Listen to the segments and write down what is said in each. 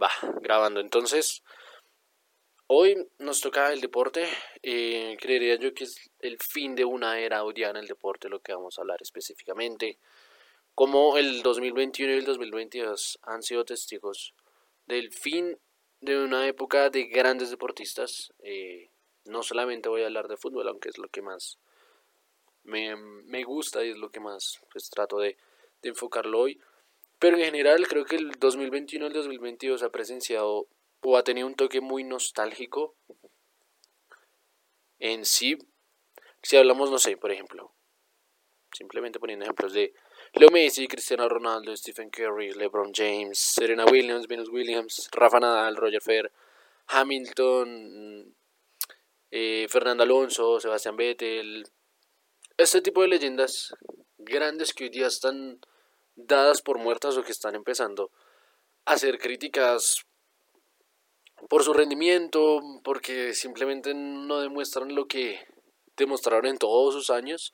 Va, grabando. Entonces, hoy nos toca el deporte. Eh, creería yo que es el fin de una era odiada en el deporte, lo que vamos a hablar específicamente. Como el 2021 y el 2022 han sido testigos del fin de una época de grandes deportistas. Eh, no solamente voy a hablar de fútbol, aunque es lo que más me, me gusta y es lo que más pues, trato de, de enfocarlo hoy. Pero en general creo que el 2021 y el 2022 ha presenciado o ha tenido un toque muy nostálgico en sí. Si hablamos, no sé, por ejemplo, simplemente poniendo ejemplos de Leo Messi, Cristiano Ronaldo, Stephen Curry, LeBron James, Serena Williams, Venus Williams, Rafa Nadal, Roger Federer, Hamilton, eh, Fernando Alonso, Sebastián Vettel, este tipo de leyendas grandes que hoy día están dadas por muertas o que están empezando a ser críticas por su rendimiento, porque simplemente no demuestran lo que demostraron en todos sus años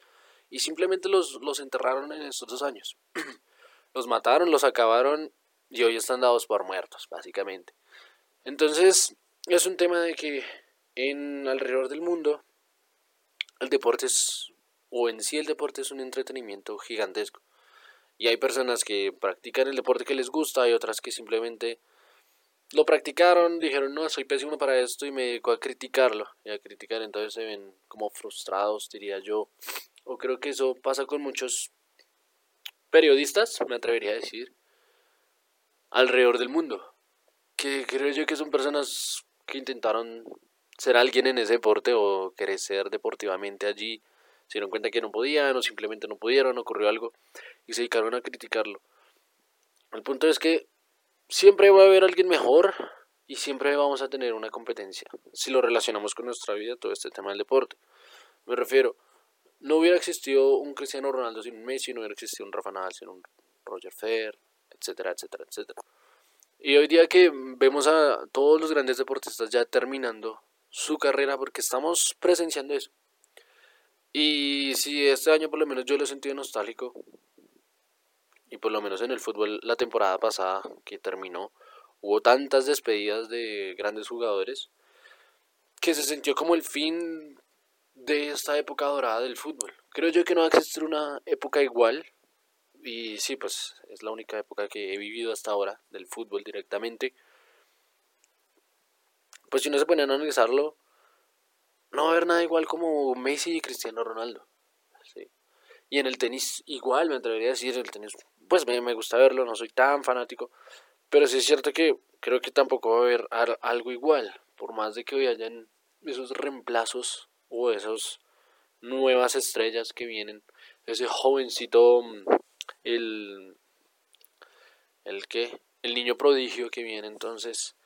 y simplemente los, los enterraron en estos dos años. los mataron, los acabaron y hoy están dados por muertos, básicamente. Entonces, es un tema de que en alrededor del mundo el deporte es, o en sí el deporte es un entretenimiento gigantesco. Y hay personas que practican el deporte que les gusta y otras que simplemente lo practicaron, dijeron, no, soy pésimo para esto y me dedico a criticarlo. Y a criticar, entonces se ven como frustrados, diría yo. O creo que eso pasa con muchos periodistas, me atrevería a decir, alrededor del mundo. Que creo yo que son personas que intentaron ser alguien en ese deporte o crecer deportivamente allí se dieron cuenta que no podían o simplemente no pudieron, ocurrió algo y se dedicaron a criticarlo. El punto es que siempre va a haber alguien mejor y siempre vamos a tener una competencia. Si lo relacionamos con nuestra vida, todo este tema del deporte. Me refiero, no hubiera existido un Cristiano Ronaldo sin un Messi, no hubiera existido un Rafa Nadal sin un Roger Federer, etcétera, etcétera, etcétera. Y hoy día que vemos a todos los grandes deportistas ya terminando su carrera, porque estamos presenciando eso. Y si este año por lo menos yo lo he sentido nostálgico, y por lo menos en el fútbol la temporada pasada que terminó, hubo tantas despedidas de grandes jugadores que se sintió como el fin de esta época dorada del fútbol. Creo yo que no va a existir una época igual, y sí, pues es la única época que he vivido hasta ahora del fútbol directamente. Pues si no se pone a analizarlo, no va a haber nada igual como Messi y Cristiano Ronaldo. Y en el tenis igual, me atrevería a decir, el tenis, pues me, me gusta verlo, no soy tan fanático, pero sí es cierto que creo que tampoco va a haber algo igual, por más de que hoy hayan esos reemplazos o esas nuevas estrellas que vienen, ese jovencito, el, el que, el niño prodigio que viene entonces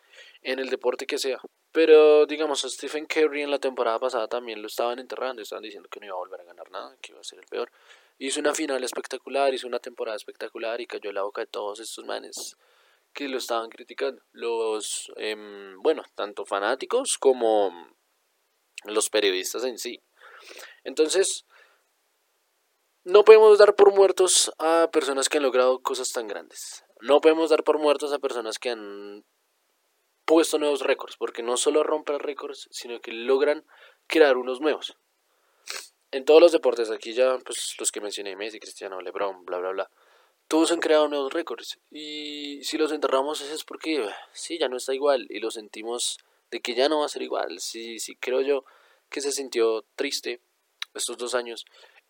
en el deporte que sea. Pero digamos, a Stephen Curry en la temporada pasada también lo estaban enterrando, estaban diciendo que no iba a volver a ganar nada, que iba a ser el peor. Hizo una final espectacular, hizo una temporada espectacular y cayó la boca de todos estos manes que lo estaban criticando. Los, em, bueno, tanto fanáticos como los periodistas en sí. Entonces, no podemos dar por muertos a personas que han logrado cosas tan grandes. No podemos dar por muertos a personas que han puesto nuevos récords, porque no solo rompen récords, sino que logran crear unos nuevos. En todos los deportes, aquí ya, pues los que mencioné, Messi, Cristiano, LeBron, bla, bla, bla, todos han creado nuevos récords. Y si los enterramos es porque, sí, ya no está igual, y lo sentimos de que ya no va a ser igual. Sí, sí, creo yo que se sintió triste estos dos años,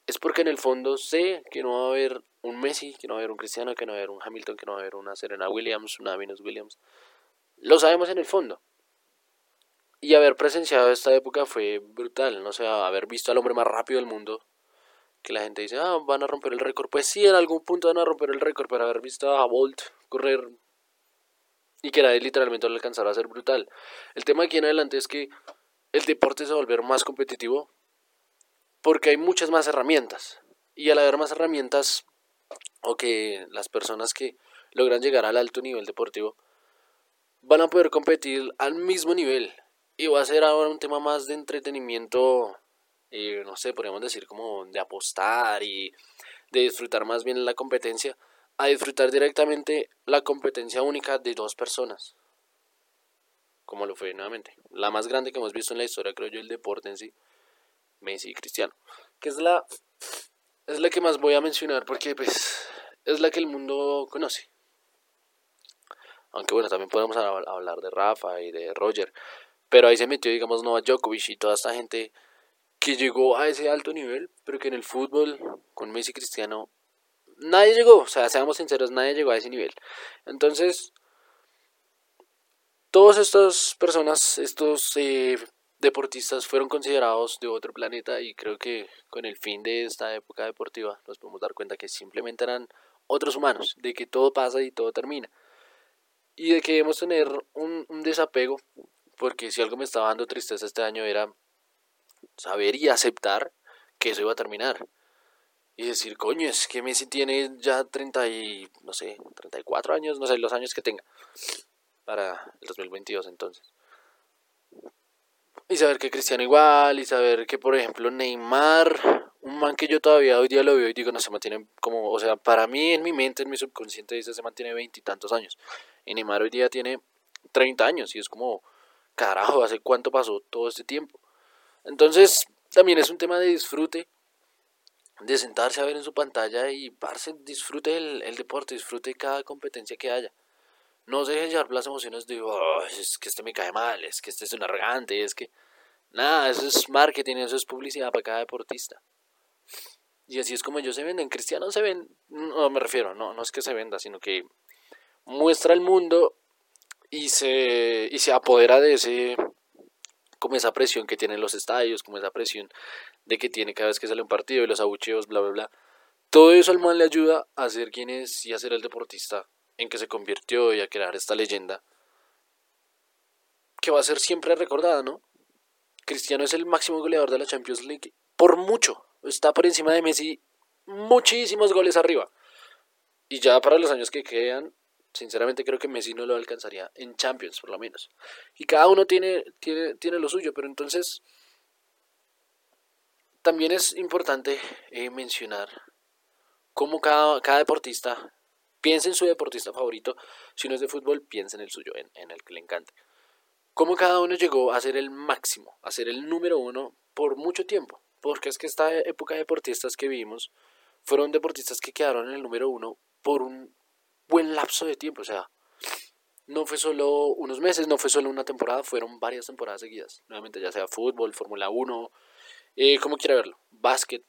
es porque en el fondo sé que no va a haber un Messi, que no va a haber un Cristiano, que no va a haber un Hamilton, que no va a haber una Serena Williams, una Venus Williams, lo sabemos en el fondo. Y haber presenciado esta época fue brutal, no sé, haber visto al hombre más rápido del mundo, que la gente dice, ah, van a romper el récord. Pues sí, en algún punto van a romper el récord, pero haber visto a Bolt correr y que nadie literalmente lo alcanzara a ser brutal. El tema aquí en adelante es que el deporte se va a volver más competitivo porque hay muchas más herramientas. Y al haber más herramientas, o que las personas que logran llegar al alto nivel deportivo, van a poder competir al mismo nivel. Y va a ser ahora un tema más de entretenimiento, eh, no sé, podríamos decir como de apostar y de disfrutar más bien la competencia, a disfrutar directamente la competencia única de dos personas. como lo fue nuevamente. La más grande que hemos visto en la historia, creo yo, el deporte en sí, Messi y Cristiano. Que es la, es la que más voy a mencionar porque pues es la que el mundo conoce. Aunque bueno, también podemos hablar de Rafa y de Roger. Pero ahí se metió, digamos, Novak Djokovic y toda esta gente que llegó a ese alto nivel, pero que en el fútbol, con Messi Cristiano, nadie llegó. O sea, seamos sinceros, nadie llegó a ese nivel. Entonces, todas estas personas, estos eh, deportistas fueron considerados de otro planeta y creo que con el fin de esta época deportiva nos podemos dar cuenta que simplemente eran otros humanos, de que todo pasa y todo termina. Y de que debemos tener un, desapego, porque si algo me estaba dando tristeza este año era saber y aceptar que eso iba a terminar. Y decir, coño, es que Messi tiene ya 30 y, no sé, 34 años, no sé, los años que tenga para el 2022 entonces. Y saber que Cristiano igual, y saber que, por ejemplo, Neymar, un man que yo todavía hoy día lo veo y digo, no se mantiene como, o sea, para mí, en mi mente, en mi subconsciente, dice, se mantiene veintitantos años. Y Neymar hoy día tiene 30 años, y es como, carajo, ¿hace cuánto pasó todo este tiempo? Entonces, también es un tema de disfrute, de sentarse a ver en su pantalla y parce, disfrute el, deporte, disfrute cada competencia que haya. No se dejen llevar las emociones de, oh, es que este me cae mal, es que este es un arrogante, es que... Nada, eso es marketing, eso es publicidad para cada deportista. Y así es como ellos se venden. Cristiano se ven, no me refiero, no, no es que se venda, sino que muestra el mundo y se, y se apodera de ese, como esa presión que tienen los estadios, como esa presión de que tiene cada vez que sale un partido y los abucheos, bla, bla, bla. Todo eso al man le ayuda a ser quien es y a ser el deportista en que se convirtió y a crear esta leyenda que va a ser siempre recordada, ¿no? Cristiano es el máximo goleador de la Champions League por mucho, está por encima de Messi muchísimos goles arriba. Y ya para los años que quedan, sinceramente creo que Messi no lo alcanzaría en Champions, por lo menos. Y cada uno tiene, tiene, tiene lo suyo, pero entonces también es importante eh, mencionar cómo cada, cada deportista Piensa en su deportista favorito. Si no es de fútbol, piensa en el suyo, en, el que le encante. Cómo cada uno llegó a ser el máximo, a ser el número uno por mucho tiempo. Porque es que esta época de deportistas que vimos fueron deportistas que quedaron en el número uno por un buen lapso de tiempo. O sea, no fue solo unos meses, no fue solo una temporada, fueron varias temporadas seguidas. Nuevamente, ya sea fútbol, Fórmula 1, eh, como quiera verlo, básquet,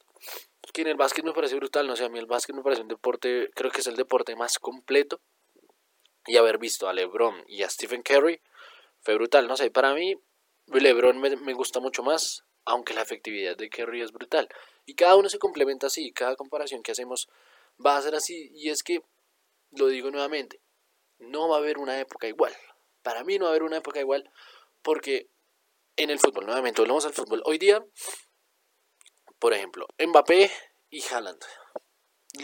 que en el básquet me parece brutal, no sé, a mí el básquet me parece un deporte, creo que es el deporte más completo. Y haber visto a LeBron y a Stephen Curry fue brutal, no sé, para mí LeBron me, me gusta mucho más, aunque la efectividad de Curry es brutal. Y cada uno se complementa así, cada comparación que hacemos va a ser así. Y es que, lo digo nuevamente, no va a haber una época igual. Para mí no va a haber una época igual porque en el fútbol, nuevamente, volvemos al fútbol. Hoy día por ejemplo, Mbappé y Haaland.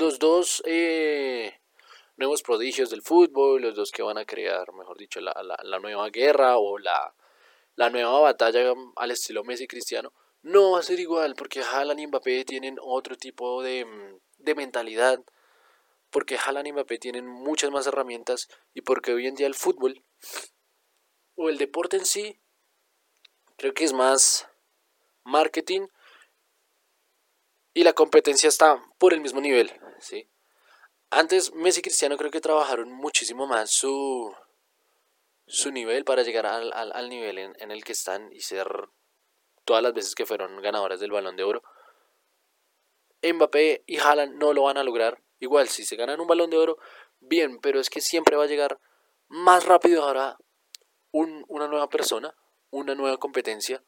Los dos eh, nuevos prodigios del fútbol, los dos que van a crear, mejor dicho, la, nueva guerra o la, nueva batalla al estilo Messi Cristiano. No va a ser igual porque Haaland y Mbappé tienen otro tipo de, de mentalidad. Porque Haaland y Mbappé tienen muchas más herramientas y porque hoy en día el fútbol o el deporte en sí creo que es más marketing y la competencia está por el mismo nivel, ¿sí? Antes Messi y Cristiano creo que trabajaron muchísimo más su, su nivel para llegar al, al, nivel en, en, el que están y ser todas las veces que fueron ganadores del balón de oro. Mbappé y Haaland no lo van a lograr. Igual, si se ganan un balón de oro, bien, pero es que siempre va a llegar más rápido ahora un, una nueva persona, una nueva competencia,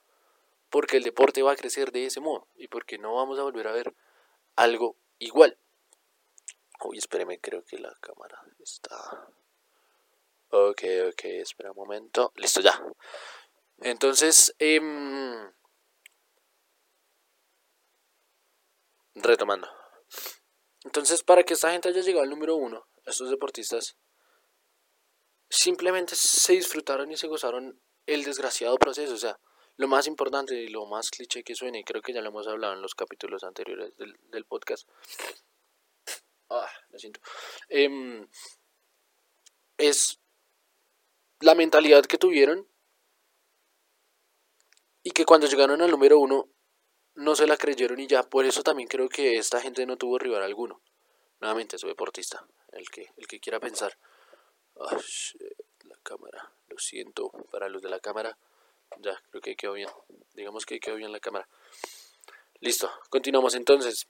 porque el deporte va a crecer de ese modo y porque no vamos a volver a ver algo igual. Uy, espéreme, creo que la cámara está... Ok, ok, espera un momento. Listo, ya. Entonces, em, retomando. Entonces, para que esta gente haya llegado al número uno, estos deportistas simplemente se disfrutaron y se gozaron el desgraciado proceso. O sea, lo más importante y lo más cliché que suene, y creo que ya lo hemos hablado en los capítulos anteriores del, podcast. Ah, lo siento. Em, es la mentalidad que tuvieron Y que cuando llegaron al número uno no se la creyeron y ya. Por eso también creo que esta gente no tuvo rival alguno. Nuevamente, soy deportista. El que, el que quiera pensar. la cámara. Lo siento para los de la cámara. Ya, creo que quedó bien. Digamos que quedó bien la cámara. Listo, continuamos entonces.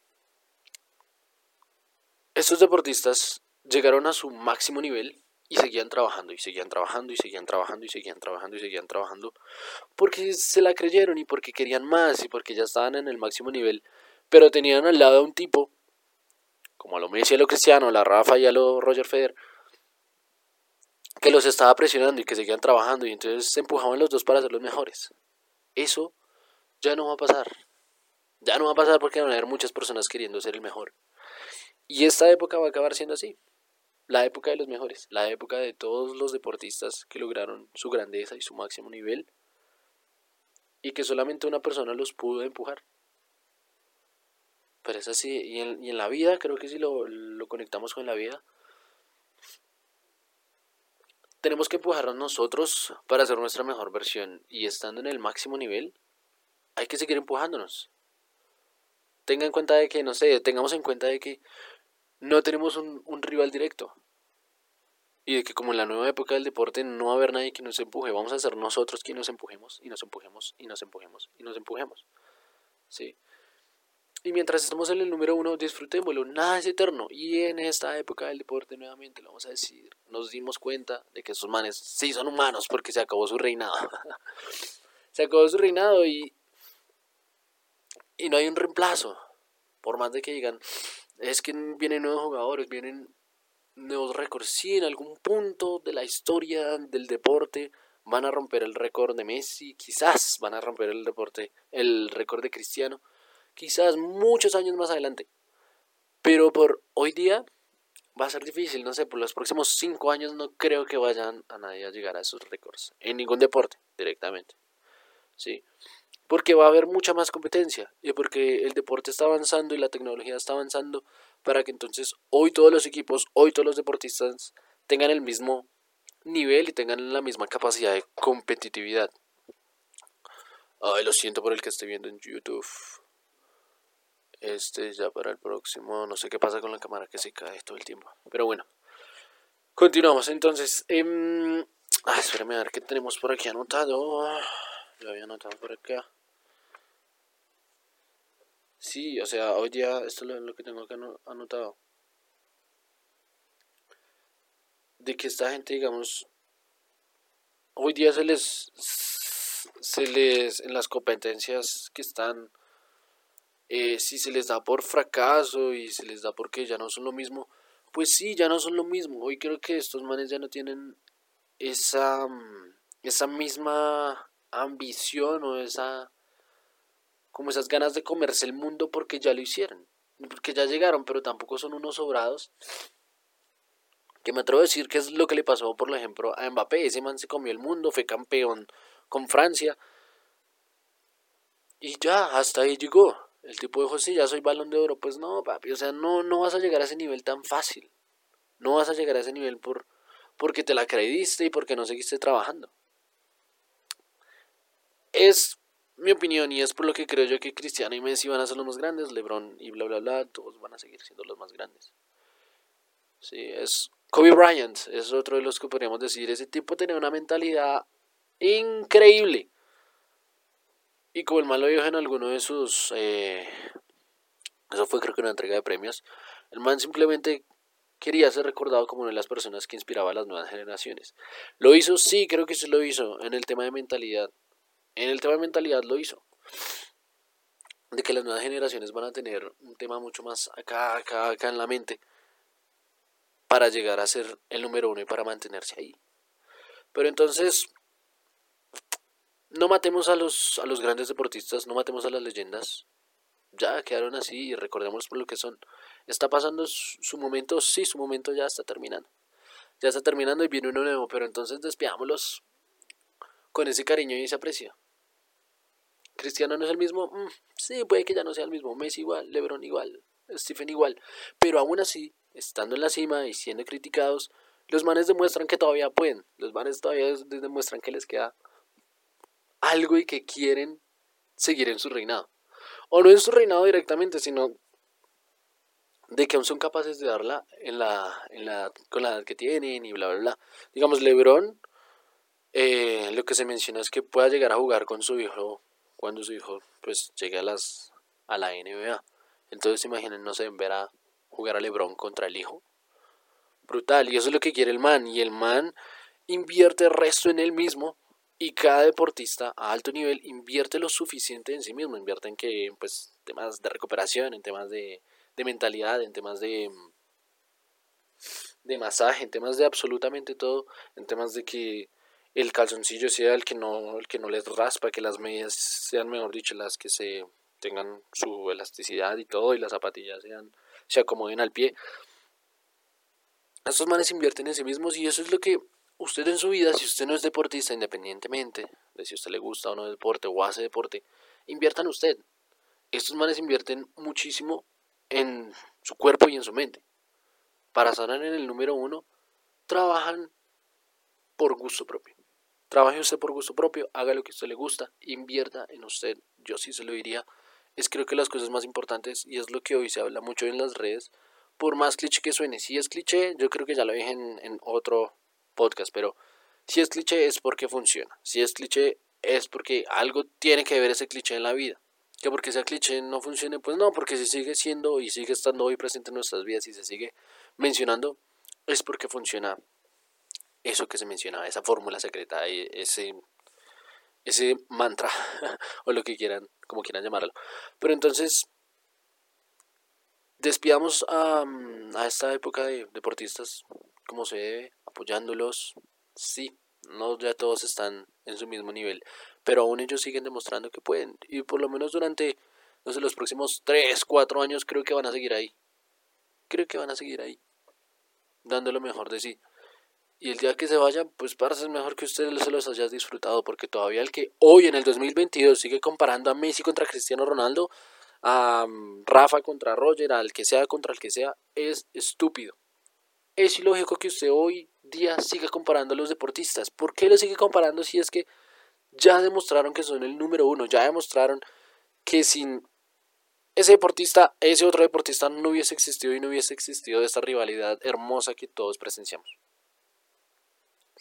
Estos deportistas llegaron a su máximo nivel y seguían trabajando y seguían trabajando y seguían trabajando y seguían trabajando y seguían trabajando porque se la creyeron y porque querían más y porque ya estaban en el máximo nivel, pero tenían al lado a un tipo como a lo Messi, a lo Cristiano, a la Rafa y a lo Roger Federer que los estaba presionando y que seguían trabajando y entonces se empujaban los dos para ser los mejores. Eso ya no va a pasar. Ya no va a pasar porque van a haber muchas personas queriendo ser el mejor. Y esta época va a acabar siendo así. La época de los mejores, la época de todos los deportistas que lograron su grandeza y su máximo nivel y que solamente una persona los pudo empujar. Pero es así, y en, y en la vida, creo que si lo, lo conectamos con la vida, tenemos que empujarnos nosotros para hacer nuestra mejor versión y estando en el máximo nivel, hay que seguir empujándonos. Tenga en cuenta de que, no sé, tengamos en cuenta de que no tenemos un, un rival directo. Y de que como en la nueva época del deporte no va a haber nadie que nos empuje, vamos a ser nosotros quienes nos empujemos y nos empujemos y nos empujemos y nos empujemos. ¿Sí? Y mientras estamos en el número uno, disfrutémoslo, nada es eterno. Y en esta época del deporte, nuevamente, lo vamos a decir, nos dimos cuenta de que esos manes sí son humanos porque se acabó su reinado. se acabó su reinado y, y no hay un reemplazo. Por más de que digan, es que vienen nuevos jugadores, vienen nuevos récords. Sí, en algún punto de la historia del deporte van a romper el récord de Messi, quizás van a romper el deporte, el récord de Cristiano quizás muchos años más adelante. Pero por hoy día va a ser difícil, no sé, por los próximos cinco años no creo que vayan a nadie a llegar a esos récords, en ningún deporte directamente. ¿Sí? Porque va a haber mucha más competencia y porque el deporte está avanzando y la tecnología está avanzando para que entonces hoy todos los equipos, hoy todos los deportistas tengan el mismo nivel y tengan la misma capacidad de competitividad. Ay, lo siento por el que estoy viendo en YouTube. Este ya para el próximo. No sé qué pasa con la cámara que se cae todo el tiempo. Pero bueno. Continuamos entonces. Eh, espérame a ver qué tenemos por aquí anotado. Lo había anotado por acá. Sí, o sea, hoy día esto es lo que tengo acá anotado. De que esta gente, digamos, hoy día se les, se les, en las competencias que están eh, si se les da por fracaso y se les da porque ya no son lo mismo, pues sí, ya no son lo mismo. Hoy creo que estos manes ya no tienen esa, mm, esa misma ambición o esa como esas ganas de comerse el mundo porque ya lo hicieron, porque ya llegaron, pero tampoco son unos sobrados. Que me atrevo a decir que es lo que le pasó, por ejemplo, a Mbappé. Ese man se comió el mundo, fue campeón con Francia. Y ya, hasta ahí llegó. El tipo dijo, sí, ya soy balón de oro. Pues no, papi, o sea, no, no vas a llegar a ese nivel tan fácil. No vas a llegar a ese nivel por, porque te la creíste y porque no seguiste trabajando. Es mi opinión y es por lo que creo yo que Cristiano y Messi van a ser los más grandes, LeBron y bla, bla, bla, todos van a seguir siendo los más grandes. Sí, es Kobe Bryant, es otro de los que podríamos decir, ese tipo tenía una mentalidad increíble. Y como el mal lo dijo en alguno de sus... Eh, eso fue creo que una entrega de premios. El man simplemente quería ser recordado como una de las personas que inspiraba a las nuevas generaciones. ¿Lo hizo? Sí, creo que sí lo hizo en el tema de mentalidad. En el tema de mentalidad lo hizo. De que las nuevas generaciones van a tener un tema mucho más acá, acá, acá en la mente para llegar a ser el número uno y para mantenerse ahí. Pero entonces, no matemos a los, a los grandes deportistas, no matemos a las leyendas. Ya quedaron así y recordemos por lo que son. ¿Está pasando su momento? Sí, su momento ya está terminando. Ya está terminando y viene uno nuevo, pero entonces despidámoslos con ese cariño y ese aprecio. Cristiano no es el mismo, mm, sí, puede que ya no sea el mismo. Messi igual, LeBron igual, Stephen igual. Pero aún así, estando en la cima y siendo criticados, los manes demuestran que todavía pueden. Los manes todavía demuestran que les queda algo y que quieren seguir en su reinado. O no en su reinado directamente, sino de que aún son capaces de darla en la, en la, con la edad que tienen y bla, bla, bla. Digamos, Lebron, eh, lo que se menciona es que pueda llegar a jugar con su hijo cuando su hijo pues llegue a, las, a la NBA. Entonces imaginen, no sé, ver a jugar a Lebron contra el hijo. Brutal, y eso es lo que quiere el man. Y el man invierte el resto en él mismo y cada deportista a alto nivel invierte lo suficiente en sí mismo, invierte en que, pues, temas de recuperación, en temas de, de mentalidad, en temas de, de masaje, en temas de absolutamente todo, en temas de que el calzoncillo sea el que no, el que no les raspa, que las medias sean, mejor dicho, las que se tengan su elasticidad y todo, y las zapatillas sean, se acomoden al pie. Estos manes invierten en sí mismos y eso es lo que usted en su vida, si usted no es deportista, independientemente de si usted le gusta o no deporte o hace deporte, inviertan usted. Estos manes invierten muchísimo en su cuerpo y en su mente. Para sanar en el número uno, trabajan por gusto propio. Trabaje usted por gusto propio, haga lo que a usted le gusta, invierta en usted. Yo sí se lo diría. Es creo que las cosas más importantes, y es lo que hoy se habla mucho en las redes, por más cliché que suene. Si es cliché, yo creo que ya lo dije en, otro podcast, pero si es cliché es porque funciona. Si es cliché es porque algo tiene que ver ese cliché en la vida. Que porque ese cliché no funcione, pues no, porque si sigue siendo y sigue estando hoy presente en nuestras vidas y se sigue mencionando, es porque funciona eso que se mencionaba, esa fórmula secreta, ese, ese mantra, o lo que quieran, como quieran llamarlo. Pero entonces, despidamos a, a esta época de deportistas como se debe, apoyándolos. Sí, no ya todos están en su mismo nivel, pero aún ellos siguen demostrando que pueden. Y por lo menos durante, no sé, los próximos 3, 4 años creo que van a seguir ahí. Creo que van a seguir ahí, dando lo mejor de sí. Y el día que se vayan, pues parece mejor que ustedes se los hayas disfrutado, porque todavía el que hoy en el 2022 sigue comparando a Messi contra Cristiano Ronaldo, a mm, Rafa contra Roger, al que sea contra el que sea, es estúpido es ilógico que usted hoy día siga comparando a los deportistas. ¿Por qué lo sigue comparando si es que ya demostraron que son el número uno? Ya demostraron que sin ese deportista, ese otro deportista no hubiese existido y no hubiese existido esta rivalidad hermosa que todos presenciamos.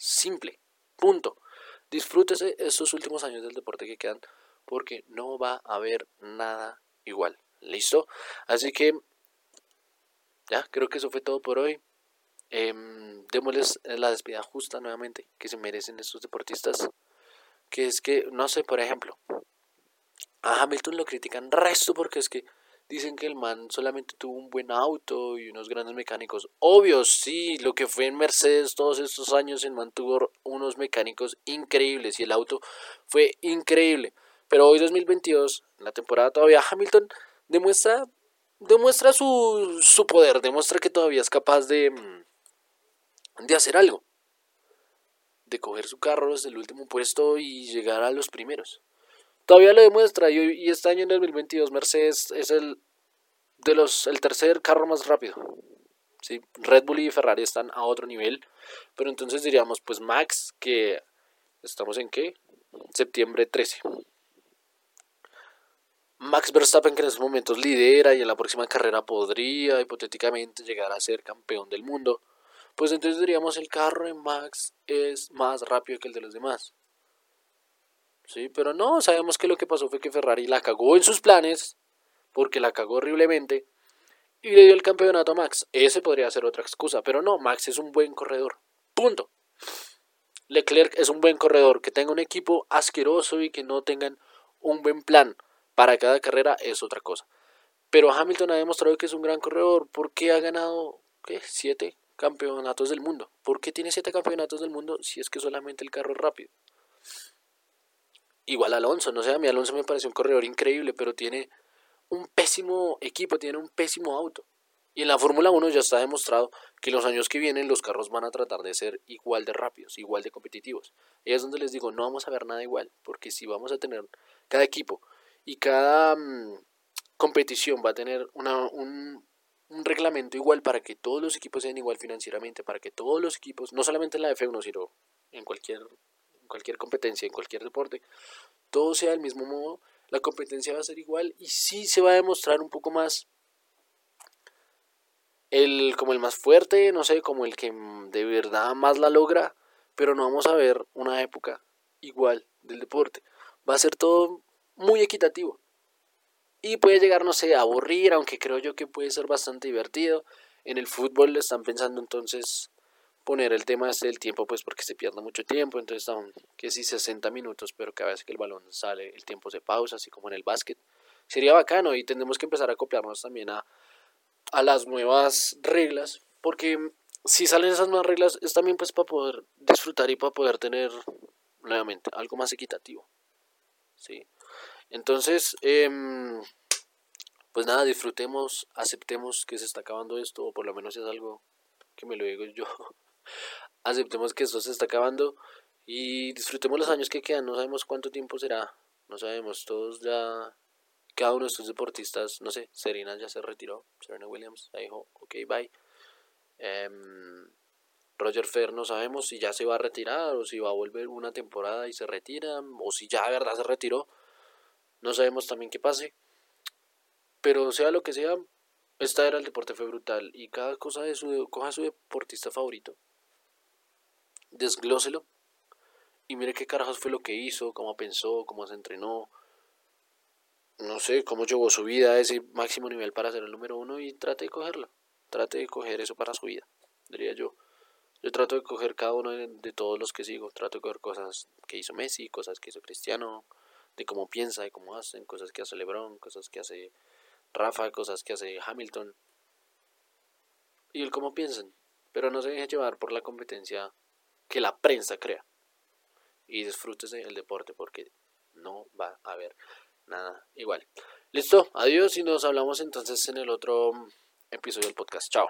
Simple. Punto. Disfrútese estos últimos años del deporte que quedan porque no va a haber nada igual. ¿Listo? Así que ya, creo que eso fue todo por hoy. Eh, démosles la despedida justa nuevamente que se merecen estos deportistas. Que es que, no sé, por ejemplo, a Hamilton lo critican resto porque es que dicen que el man solamente tuvo un buen auto y unos grandes mecánicos. Obvio, sí, lo que fue en Mercedes todos estos años, el man tuvo unos mecánicos increíbles y el auto fue increíble. Pero hoy 2022, en la temporada todavía, Hamilton demuestra, demuestra su, su poder, demuestra que todavía es capaz de mm, de hacer algo, de coger su carro desde el último puesto y llegar a los primeros. Todavía lo demuestra y, este año en 2022 Mercedes es el de los el tercer carro más rápido. ¿sí? Red Bull y Ferrari están a otro nivel, pero entonces diríamos pues Max que estamos en qué? Septiembre 13. Max Verstappen que en estos momentos lidera y en la próxima carrera podría hipotéticamente llegar a ser campeón del mundo pues entonces diríamos el carro de Max es más rápido que el de los demás. Sí, pero no, sabemos que lo que pasó fue que Ferrari la cagó en sus planes, porque la cagó horriblemente, y le dio el campeonato a Max. Ese podría ser otra excusa, pero no, Max es un buen corredor. Punto. Leclerc es un buen corredor, que tenga un equipo asqueroso y que no tengan un buen plan para cada carrera es otra cosa. Pero Hamilton ha demostrado que es un gran corredor, porque ha ganado, ¿qué? ¿Siete? campeonatos del mundo. ¿Por qué tiene siete campeonatos del mundo si es que solamente el carro es rápido? Igual Alonso, no sé, a mí Alonso me parece un corredor increíble, pero tiene un pésimo equipo, tiene un pésimo auto. Y en la Fórmula 1 ya está demostrado que los años que vienen los carros van a tratar de ser igual de rápidos, igual de competitivos. Y es donde les digo, no vamos a ver nada igual, porque si vamos a tener cada equipo y cada mm, competición va a tener una, un, un reglamento igual para que todos los equipos sean igual financieramente, para que todos los equipos, no solamente en la F1, sino en cualquier cualquier competencia, en cualquier deporte, todo sea del mismo modo, la competencia va a ser igual y sí se va a demostrar un poco más el como el más fuerte, no sé, como el que de verdad más la logra, pero no vamos a ver una época igual del deporte. Va a ser todo muy equitativo. Y puede llegar, no sé, a aburrir, aunque creo yo que puede ser bastante divertido. En el fútbol están pensando entonces poner el tema este del tiempo, pues porque se pierde mucho tiempo, entonces están que si 60 minutos, pero cada vez que el balón sale el tiempo se pausa, así como en el básquet. Sería bacano y tendremos que empezar a copiarnos también a, a las nuevas reglas, porque si salen esas nuevas reglas es también pues para poder disfrutar y para poder tener nuevamente algo más equitativo. ¿sí? Entonces, em, pues nada, disfrutemos, aceptemos que se está acabando esto, o por lo menos es algo que me lo digo yo. Aceptemos que esto se está acabando y disfrutemos los años que quedan. No sabemos cuánto tiempo será, no sabemos. Todos ya, cada uno de estos deportistas, no sé, Serena ya se retiró, Serena Williams ya dijo, ok, bye. Em, Roger Fer no sabemos si ya se va a retirar o si va a volver una temporada y se retira o si ya de verdad se retiró. No sabemos también qué pase. Pero sea lo que sea, esta era el deporte fue brutal y cada cosa de su coja su deportista favorito. Desglóselo y mire qué carajos fue lo que hizo, cómo pensó, cómo se entrenó. No sé, cómo llevó su vida a ese máximo nivel para ser el número uno y trate de cogerlo. Trate de coger eso para su vida, diría yo. Yo trato de coger cada uno de, de, todos los que sigo. Trato de coger cosas que hizo Messi, cosas que hizo Cristiano, de cómo piensa, de cómo hacen, cosas que hace LeBron, cosas que hace Rafa, cosas que hace Hamilton. Y el cómo piensan. Pero no se deje llevar por la competencia que la prensa crea. Y disfrútese el deporte porque no va a haber nada igual. Listo, adiós y nos hablamos entonces en el otro episodio del podcast. Chao.